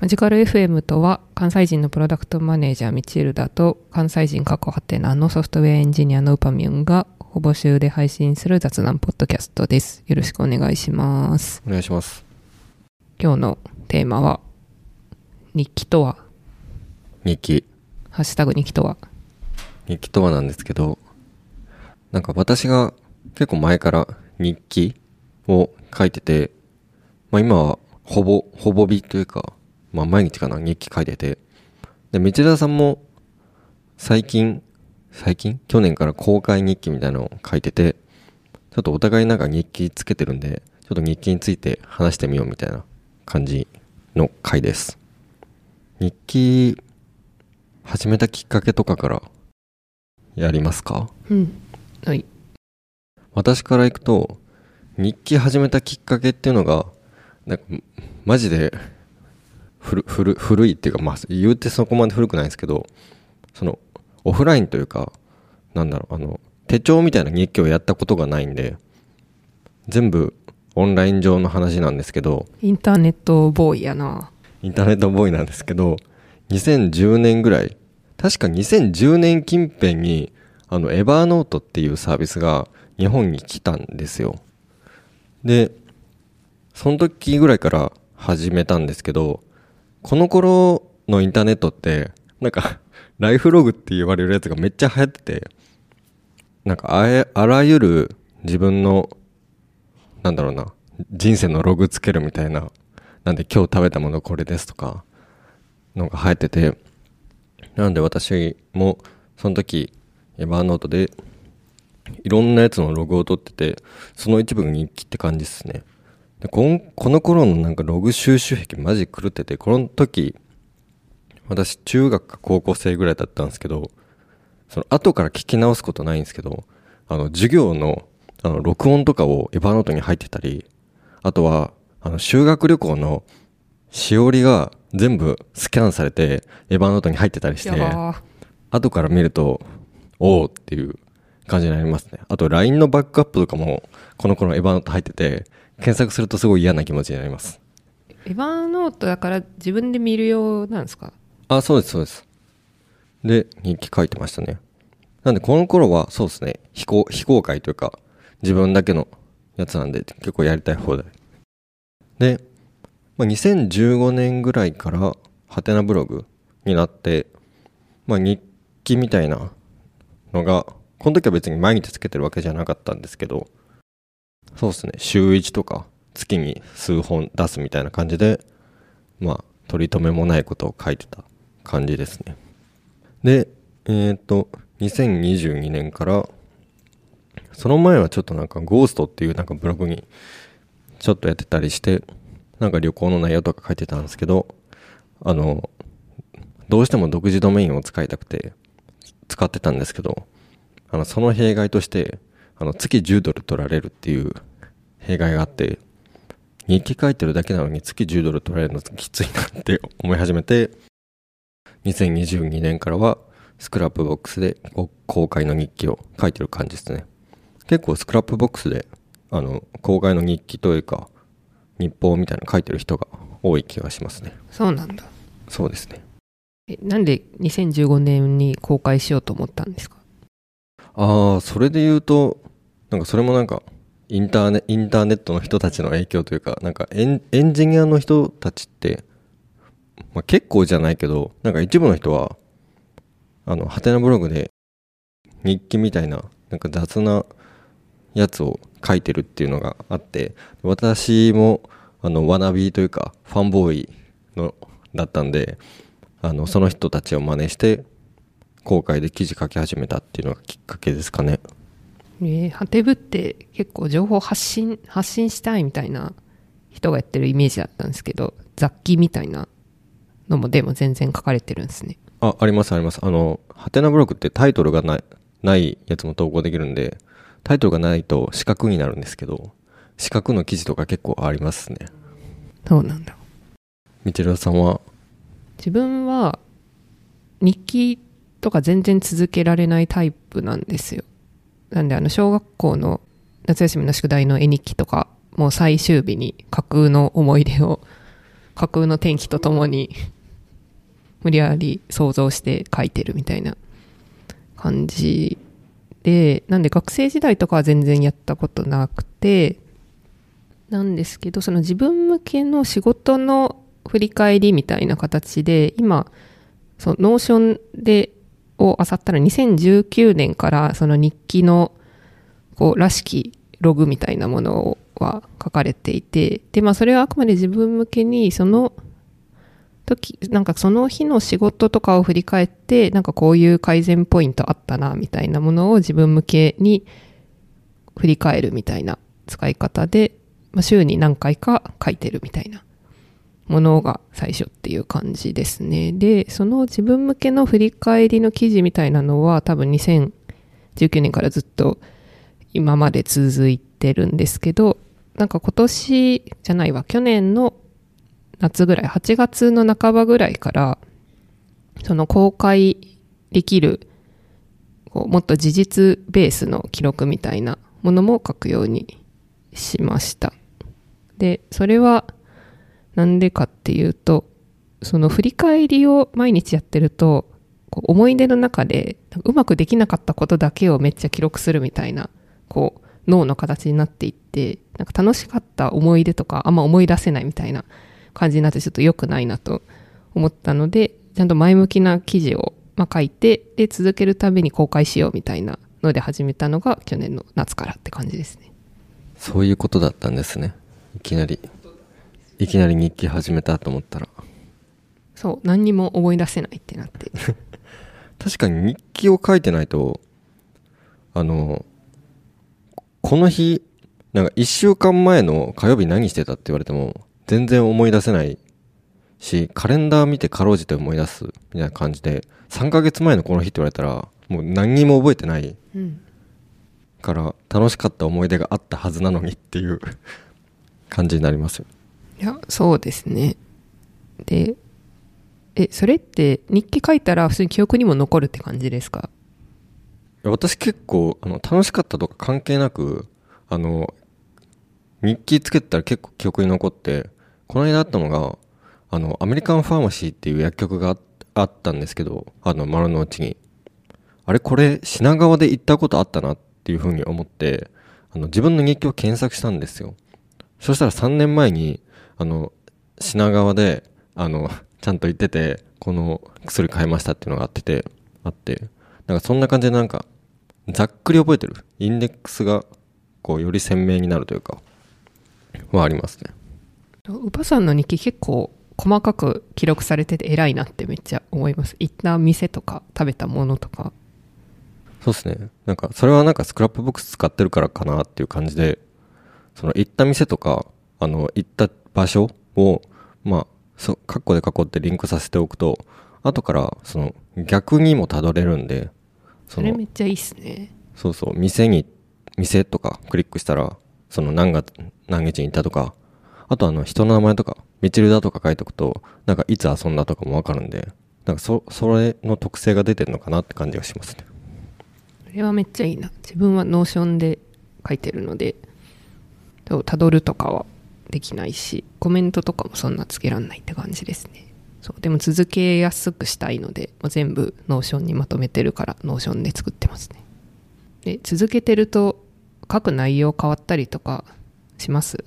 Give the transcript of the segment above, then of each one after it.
マジカル FM とは関西人のプロダクトマネージャーミチルダと関西人過去ハテナのソフトウェアエンジニアのウパミュンがほぼ週で配信する雑談ポッドキャストです。よろしくお願いします。お願いします。今日のテーマは日記とは？日記。ハッシュタグ日記とは？日記とはなんですけど、なんか私が結構前から日記を書いてて、まあ今はほぼ、ほぼ日というか、まあ毎日かな、日記書いてて。で、道枝さんも最近、最近？去年から公開日記みたいなのを書いてて、ちょっとお互いなんか日記つけてるんで、ちょっと日記について話してみようみたいな感じの回です。日記始めたきっかけとかからやりますか？うん。はい。私からいくと日記始めたきっかけっていうのがなんかマジで古古古いっていうかまあ言うてそこまで古くないんですけどそのオフラインというかなんだろうあの手帳みたいな日記をやったことがないんで全部オンライン上の話なんですけどインターネットボーイやな。インターネットボーイなんですけど、2010年ぐらい、確か2010年近辺に、あの、エバーノートっていうサービスが日本に来たんですよ。で、その時ぐらいから始めたんですけど、この頃のインターネットって、なんか、ライフログって言われるやつがめっちゃ流行ってて、なんかあえ、あらゆる自分の、なんだろうな、人生のログつけるみたいな、なんで今日食べたものこれですとか、のが流行ってて、なんで私もその時、エバーノートでいろんなやつのログを取ってて、その一部が日記って感じですね。でこんこの頃のなんかログ収集癖マジ狂ってて、この時、私中学か高校生ぐらいだったんですけど、その後から聞き直すことないんですけど、あの授業のあの録音とかをエバーノートに入ってたり、あとはあの修学旅行のしおりが全部スキャンされてエヴァノートに入ってたりして後から見るとおおっていう感じになりますね。あと LINE のバックアップとかもこの頃エヴァノート入ってて検索するとすごい嫌な気持ちになります。エヴァーノートだから自分で見るようなんですか？あそうですそうです。で日記書いてましたね。なんでこの頃はそうですね。非公非公開というか自分だけのやつなんで結構やりたい放題で、まあ、2015年ぐらいからハテナブログになって、まあ、日記みたいなのがこの時は別に毎日つけてるわけじゃなかったんですけどそうですね。週1とか月に数本出すみたいな感じでまあ取り留めもないことを書いてた感じですね。でえっ、と2022年からその前はちょっとなんかゴーストっていうなんかブログにちょっとやってたりしてなんか旅行の内容とか書いてたんですけどあのどうしても独自ドメインを使いたくて使ってたんですけどあのその弊害としてあの月10ドル取られるっていう弊害があって日記書いてるだけなのに月10ドル取られるのきついなって 思い始めて2022年からは Scrapbox でこ公開の日記を書いてる感じですね。結構 Scrapbox であの公開の日記というか日報みたいなの書いてる人が多い気がしますね。そうなんだ。そうですね。えなんで2015年に公開しようと思ったんですか？ああそれで言うとなんかそれもなんかインターネインターネットの人たちの影響というかなんかエンエンジニアの人たちって、まあ、結構じゃないけどなんか一部の人はあのハテナブログで日記みたいななんか雑なやつを書いてるっていうのがあって私もあのワナビーというかファンボーイのだったんであのその人たちを真似して公開で記事書き始めたっていうのがきっかけですかね。えー、ハテブって結構情報発信発信したいみたいな人がやってるイメージだったんですけど雑記みたいなのもでも全然書かれてるんですね。あありますあります。あのハテナブログってタイトルがないないやつも投稿できるんでタイトルがないと四角になるんですけど四角の記事とか結構ありますね。そうなんだ。みちるさんは？自分は日記とか全然続けられないタイプなんですよ。なんであの小学校の夏休みの宿題の絵日記とかもう最終日に架空の思い出を 架空の天気とともに 無理やり想像して書いてるみたいな感じで、なんで学生時代とかは全然やったことなくて、なんですけど、その自分向けの仕事の振り返りみたいな形で、今、その Notion で、を漁ったら2019年からその日記の、こう、らしきログみたいなものは書かれていて、で、まあそれはあくまで自分向けに、その時、なんかその日の仕事とかを振り返って、なんかこういう改善ポイントあったな、みたいなものを自分向けに振り返るみたいな使い方で、まあ、週に何回か書いてるみたいなものが最初っていう感じですね。で、その自分向けの振り返りの記事みたいなのは多分2019年からずっと今まで続いてるんですけど、なんか今年じゃないわ、去年の夏ぐらい、8月の半ばぐらいから、その公開できる、もっと事実ベースの記録みたいなものも書くようにしました。で、それはなんでかっていうと、その振り返りを毎日やってると、こう思い出の中でうまくできなかったことだけをめっちゃ記録するみたいな、こう脳の形になっていって、なんか楽しかった思い出とかあんま思い出せないみたいな感じになってちょっと良くないなと思ったので、ちゃんと前向きな記事を、ま、書いて、で、続けるために公開しようみたいなので始めたのが去年の夏からって感じですね。そういうことだったんですね。いきなり、いきなり日記始めたと思ったら。そう、何にも思い出せないってなって。確かに日記を書いてないと、あの、この日、なんか一週間前の火曜日何してたって言われても、全然思い出せないし、カレンダー見てかろうじて思い出すみたいな感じで、3ヶ月前のこの日って言われたら、もう何にも覚えてない。うん、から楽しかった思い出があったはずなのにっていう 感じになりますよ。いや、そうですね。で、え、それって日記書いたら普通に記憶にも残るって感じですか？私結構、あの、楽しかったとか関係なく、あの、日記つけたら結構記憶に残って、この間あったのが、あの、アメリカンファーマシーっていう薬局があったんですけど、あの、丸の内に。あれ、これ、品川で行ったことあったなっていうふうに思って、あの、自分の日記を検索したんですよ。そしたら3年前に、あの、品川で、あの、ちゃんと言ってて、この薬買いましたっていうのがあってて、あって、なんかそんな感じでなんか、ざっくり覚えてる。インデックスが、こう、より鮮明になるというか、はありますね。ウパさんの日記結構細かく記録されてて偉いなってめっちゃ思います。行った店とか食べたものとか。そうですね。なんか、それはなんか Scrapbox 使ってるからかなっていう感じで、その行った店とか、あの、行った場所を、まあ、そ、カッコで囲ってリンクさせておくと、後から、その、逆にもたどれるんで、それめっちゃいいっすね。そうそう、店に、店とかクリックしたら、その何月、何日に行ったとか、あとあの人の名前とか、ミチルダとか書いとくと、なんかいつ遊んだとかもわかるんで、なんかそ、それの特性が出てるのかなって感じがしますね。それはめっちゃいいな。自分は Notion で書いてるので、たどるとかはできないし、コメントとかもそんなつけらんないって感じですね。そう。でも続けやすくしたいので、もう全部 Notion にまとめてるから、 Notion で作ってますね。で、続けてると、書く内容変わったりとかします？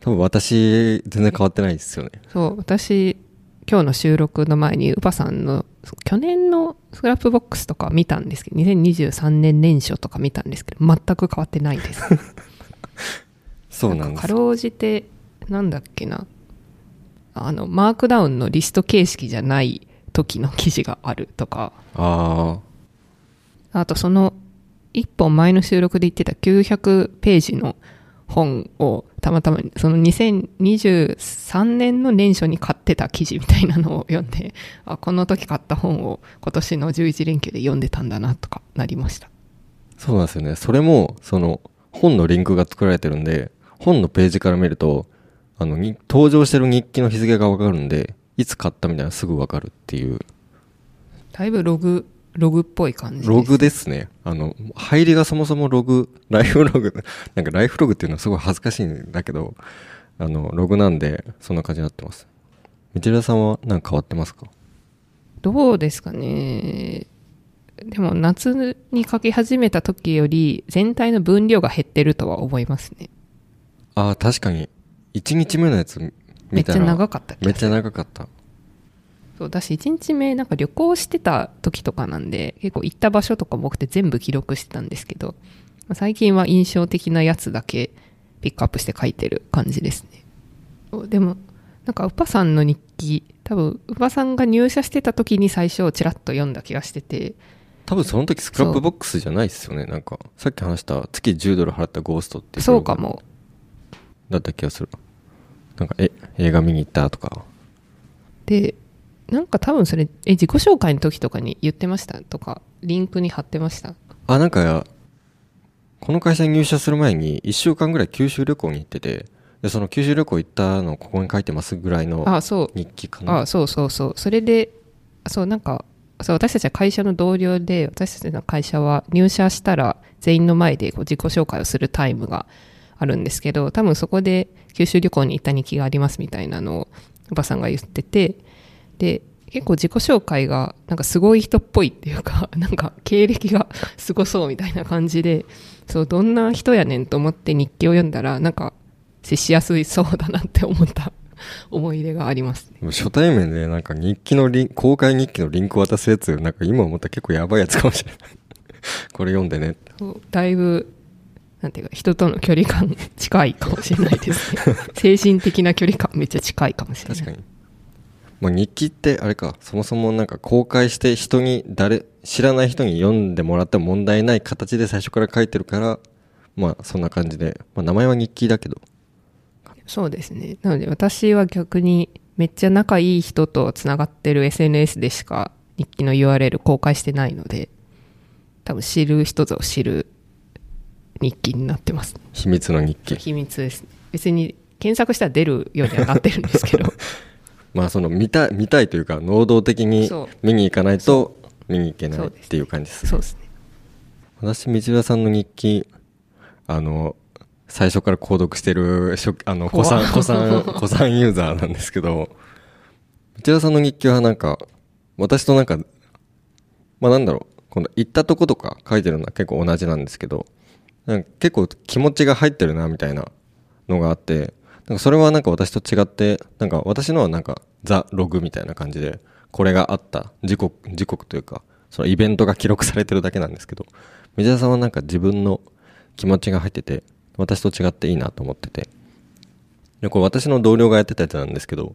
多分私、全然変わってないですよね。そう、私、今日の収録の前に、ウパさんの去年の Scrapbox とか見たんですけど、2023年年初とか見たんですけど、全く変わってないです。そうなんです。かろうじて、なんだっけな、あの、マークダウンのリスト形式じゃない時の記事があるとか、ああ。あとその、一本前の収録で言ってた900ページの本をたまたまその2023年の年初に買ってた記事みたいなのを読んで、あ、この時買った本を今年の11連休で読んでたんだなとかなりました。そうなんですよね。それも、その本のリンクが作られてるんで、本のページから見ると、あの、登場してる日記の日付がわかるんで、いつ買ったみたいなすぐわかるっていう。だいぶログログっぽい感じログですね。あの、入りがそもそもログ、ライフログ、なんかライフログっていうのはすごい恥ずかしいんだけど、あの、ログなんで、そんな感じになってます。道枝さんは何か変わってますか？どうですかね。でも夏に書き始めた時より全体の分量が減ってるとは思いますね。ああ、確かに。1日目のやつめっちゃ。長かっためっちゃ長かった。そうだし1日目なんか旅行してた時とかなんで結構行った場所とかも多くて全部記録してたんですけどまあ最近は印象的なやつだけピックアップして書いてる感じですねでもなんかウパさんの日記多分ウパさんが入社してた時に最初ちらっと読んだ気がしてて多分その時 Scrapbox じゃないですよね。なんか、さっき話した月10ドル払ったゴーストってそうかもだった気がする。なんか、え、映画見に行ったとか。でなんか多分それえ自己紹介の時とかに言ってました？とかリンクに貼ってました？あ、なんか、この会社に入社する前に1週間ぐらい九州旅行に行ってて、で、その九州旅行行ったのここに書いてますぐらいの日記かな。あそうそうそうそれでそうなんかそう私たちは会社の同僚で私たちの会社は入社したら全員の前でこう自己紹介をするタイムがあるんですけど多分そこで九州旅行に行った日記がありますみたいなのをおばさんが言っててで結構自己紹介がなんかすごい人っぽいっていうか なんか経歴が すごそうみたいな感じでそうどんな人やねんと思って日記を読んだらなんか接しやすいそうだなって思った 思い出がありますね初対面でなんか日記のリン公開日記のリンク渡すやつ、なんか今思ったら結構やばいやつかもしれない。これ読んでねだいぶなんていうか人との距離感近いかもしれないですね。精神的な距離感めっちゃ近いかもしれない。確かに。まあ、日記ってあれか、そもそもなんか公開して人に誰、知らない人に読んでもらっても問題ない形で最初から書いてるから、まあそんな感じで、まあ名前は日記だけど、そうですね。なので私は逆にめっちゃ仲いい人とつながってる SNS でしか日記の URL 公開してないので多分知る人ぞ知る日記になってます。秘密の日記。秘密です。ね別に検索したら出るようにはなってるんですけど。まあその見た、見たいというか、能動的に見に行かないと見に行けないっていう感じです。そう。ですね。私、道枝さんの日記、あの、最初から購読してる、初あの、怖古参、古参、古参ユーザーなんですけど、道枝さんの日記はなんか、私となんか、まあなんだろう、この行ったとことか書いてるのは結構同じなんですけど、なんか結構気持ちが入ってるなみたいなのがあって、なんかそれはなんか私と違って、なんか私のはなんかザ・ログみたいな感じで、これがあった時刻、時刻というか、そのイベントが記録されてるだけなんですけど、水田さんはなんか自分の気持ちが入ってて、私と違っていいなと思ってて。で、これ私の同僚がやってたやつなんですけど、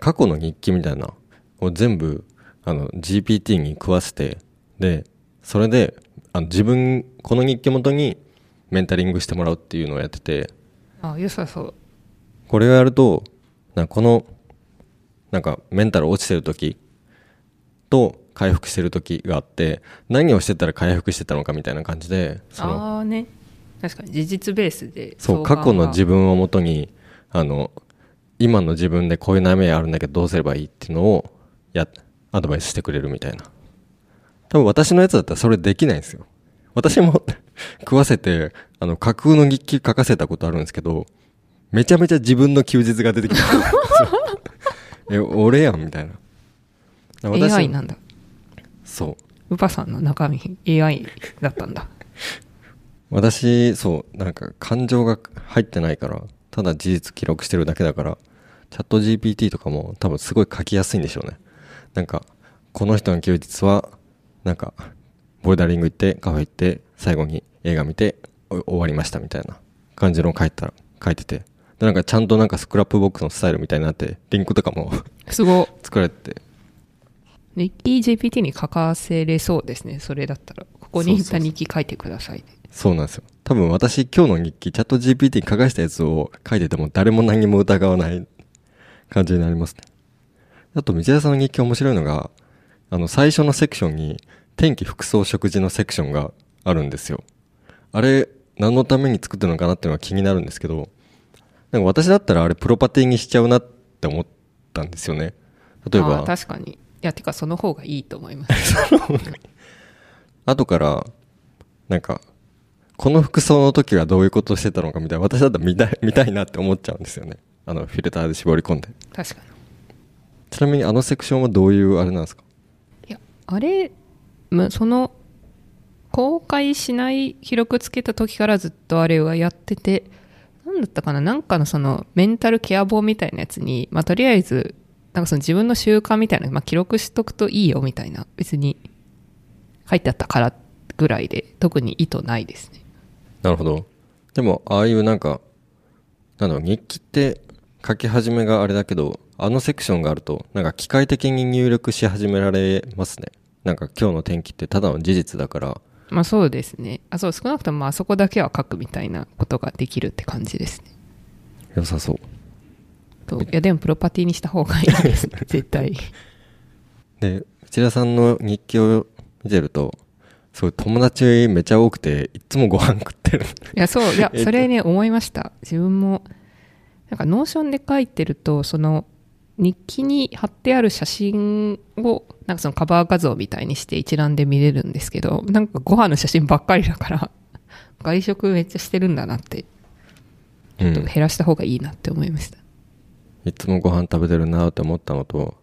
過去の日記みたいな、を全部、あの、GPT に食わせて、で、それで、あの、自分、この日記元にメンタリングしてもらうっていうのをやってて、あ良さそう。これをやると、なんかこの、なんかメンタル落ちてる時と回復してる時があって、何をしてたら回復してたのかみたいな感じで、その、ああね。確かに事実ベースでそう、過去の自分分をもとに、あの、今の自分でこういう悩みあるんだけどどうすればいいっていうのを、や、アドバイスしてくれるみたいな。多分私のやつだったらそれできないんですよ。私も 食わせて、あの、架空の日記書かせたことあるんですけど、めちゃめちゃ自分の休日が出てきた。え、俺やんみたいな。私 AI なんだそう。ウパさんの中身 AI だったんだ私、そう、なんか感情が入ってないから、ただ事実記録してるだけだから、チャット GPT とかも多分すごい書きやすいんでしょうね。なんか、この人の休日は、なんか、ボルダリング行って、カフェ行って、最後に映画見て、お終わりましたみたいな感じの書いたら、書いてて。で、なんかちゃんとなんか Scrapbox のスタイルみたいになって、リンクとかも すご作られてて、日記 GPT に書かせれそうですねそれだったらここに行った日記書いてくださいねそうなんですよ。多分私今日の日記、チャット GPT に書かしたやつを書いてても誰も何も疑わない感じになりますね。あと、道枝さんの日記面白いのが、あの、最初のセクションに、天気、服装、食事のセクションがあるんですよ。あれ、何のために作ってるのかなっていうのが気になるんですけど、なんか私だったらあれプロパティにしちゃうなって思ったんですよね。例えば、確かにいやてかその方がいいと思います 後から、なんか、この服装の時はどういうことしてたのかみたいな、私だったら見たい、見たいなって思っちゃうんですよね。あの、フィルターで絞り込んで。確かにちなみにあのセクションはどういうあれなんですか？あれその公開しない記録つけた時からずっとあれはやってて何だったかななんかのそのメンタルケア本みたいなやつに、まあ、とりあえずなんかその自分の習慣みたいな、まあ、記録しとくといいよみたいな別に書いてあったからぐらいで特に意図ないですねなるほど。でも、ああいうなんか、なんだろう、日記って書き始めがあれだけど、あのセクションがあると、なんか機械的に入力し始められますね。なんか今日の天気ってただの事実だから、まあそうですね。あそう少なくともまああそこだけは書くみたいなことができるって感じですね。良さそう。といやでもプロパティにした方がいいです。ね 絶対。で、内田さんの日記を見てると、すごい友達めちゃ多くて、いつもご飯食ってる。いや、そう、いや えっ、と。それね、思いました。自分も、なんか、 Notion で書いてると、その、日記に貼ってある写真を、なんかそのカバー画像みたいにして一覧で見れるんですけど、なんかご飯の写真ばっかりだから、外食めっちゃしてるんだなって、うん。減らした方がいいなって思いました。いつもご飯食べてるなって思ったのと、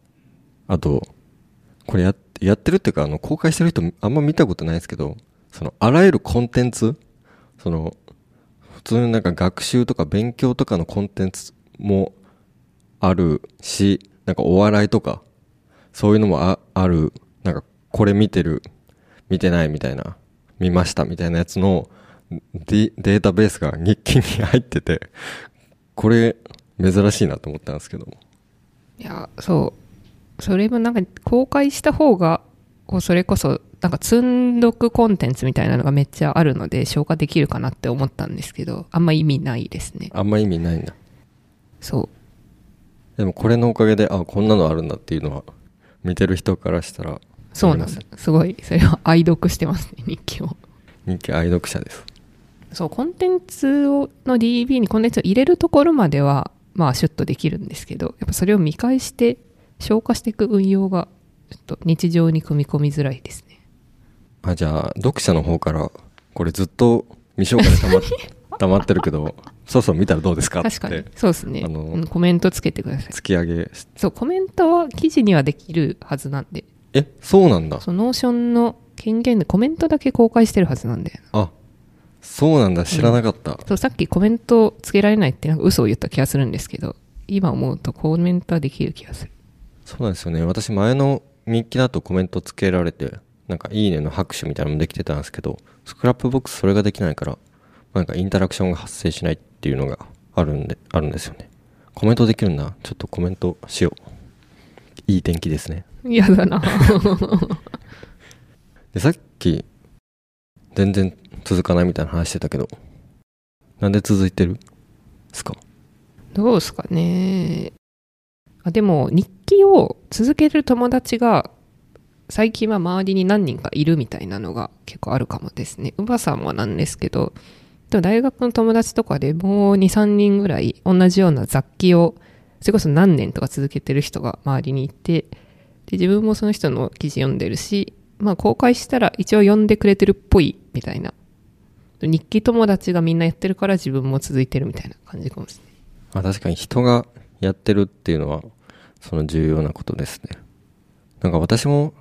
あと、これややってるっていうか、あの、公開してる人あんま見たことないですけど、その、あらゆるコンテンツその、普通になんか学習とか勉強とかのコンテンツもあるし、なんかお笑いとか、そういうのもあある、なんかこれ見てる、見てないみたいな、見ましたみたいなやつのデデータベースが日記に入ってて、これ珍しいなと思ったんですけども。いや、そう。それもなんか公開した方が、こうそれこそ、なんか積んどくコンテンツみたいなのがめっちゃあるので消化できるかなって思ったんですけど、あんま意味ないですね。あんま意味ないんだ。そう。でもこれのおかげで、あ、こんなのあるんだっていうのは、見てる人からしたら、そうなんです。すごい、それは愛読してますね、日記を。人気愛読者です。そう、コンテンツを、の DB にコンテンツを入れるところまでは、まあ、シュッとできるんですけど、やっぱそれを見返して、消化していく運用が、ちょっと日常に組み込みづらいですね。あ、じゃあ、読者の方から、これずっと未消化で溜ま っ溜まってるけど、そうそう見たらどうですかって。確かに。そうですね。あのうんコメントつけてください。突き上げしそう、コメントは記事にはできるはずなんで、え、そうなんだ。その Notion の権限でコメントだけ公開してるはずなんで。あ、そうなんだ。知らなかった。そう、さっきコメントつけられないってなんか嘘を言った気がするんですけど、今思うとコメントはできる気がする。そうなんですよね。私前の日記だとコメントつけられて、なんかいいねの拍手みたいなのもできてたんですけど、 Scrapbox それができないから、なんかインタラクションが発生しないっていうのがあるんで、あるんですよね。コメントできるんだ。ちょっとコメントしよう。いい天気ですね。嫌だな で、さっき、全然続かないみたいな話してたけど、なんで続いてるですか？どうですかね。あでも、日記を続ける友達が、最近は周りに何人かいるみたいなのが結構あるかもですね。うばさんはなんですけど、でも大学の友達とかでもう2、3人ぐらい同じような雑記を、それこそ何年とか続けてる人が周りにいて、で自分もその人の記事読んでるし、まあ公開したら一応読んでくれてるっぽいみたいな。日記友達がみんなやってるから自分も続いてるみたいな感じかもしれない。あ確かに人がやってるっていうのは、その重要なことですね。なんか私も、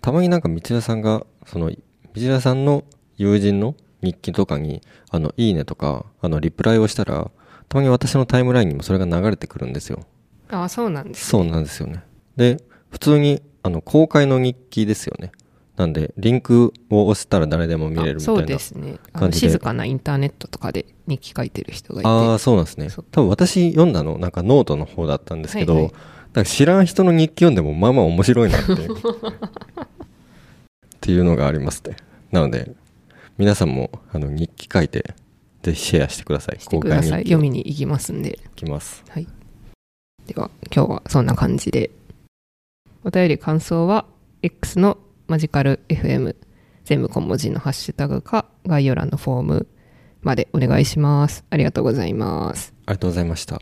たまになんか道枝さんが、その、道枝さんの友人の日記とかに、あの、いいねとか、あの、リプライをしたら、たまに私のタイムラインにもそれが流れてくるんですよ。ああ、そうなんです、そうなんですよね。で、普通に、あの、公開の日記ですよね。なんで、リンクを押したら誰でも見れるみたいな。あそうですね静かなインターネットとかで日記書いてる人がいてああ、そうなんですね。多分私読んだの、なんかノートの方だったんですけど、はいはいなんか知らん人の日記読んでもまあまあ面白いなっていう。っていうのがありますね。なので、皆さんもあの日記書いて、ぜひシェアしてください。してください。読みに行きますんで。行きます。はい。では今日はそんな感じで。お便り感想は X のマジカル FM 全部小文字のハッシュタグか概要欄のフォームまでお願いします。ありがとうございます。ありがとうございました。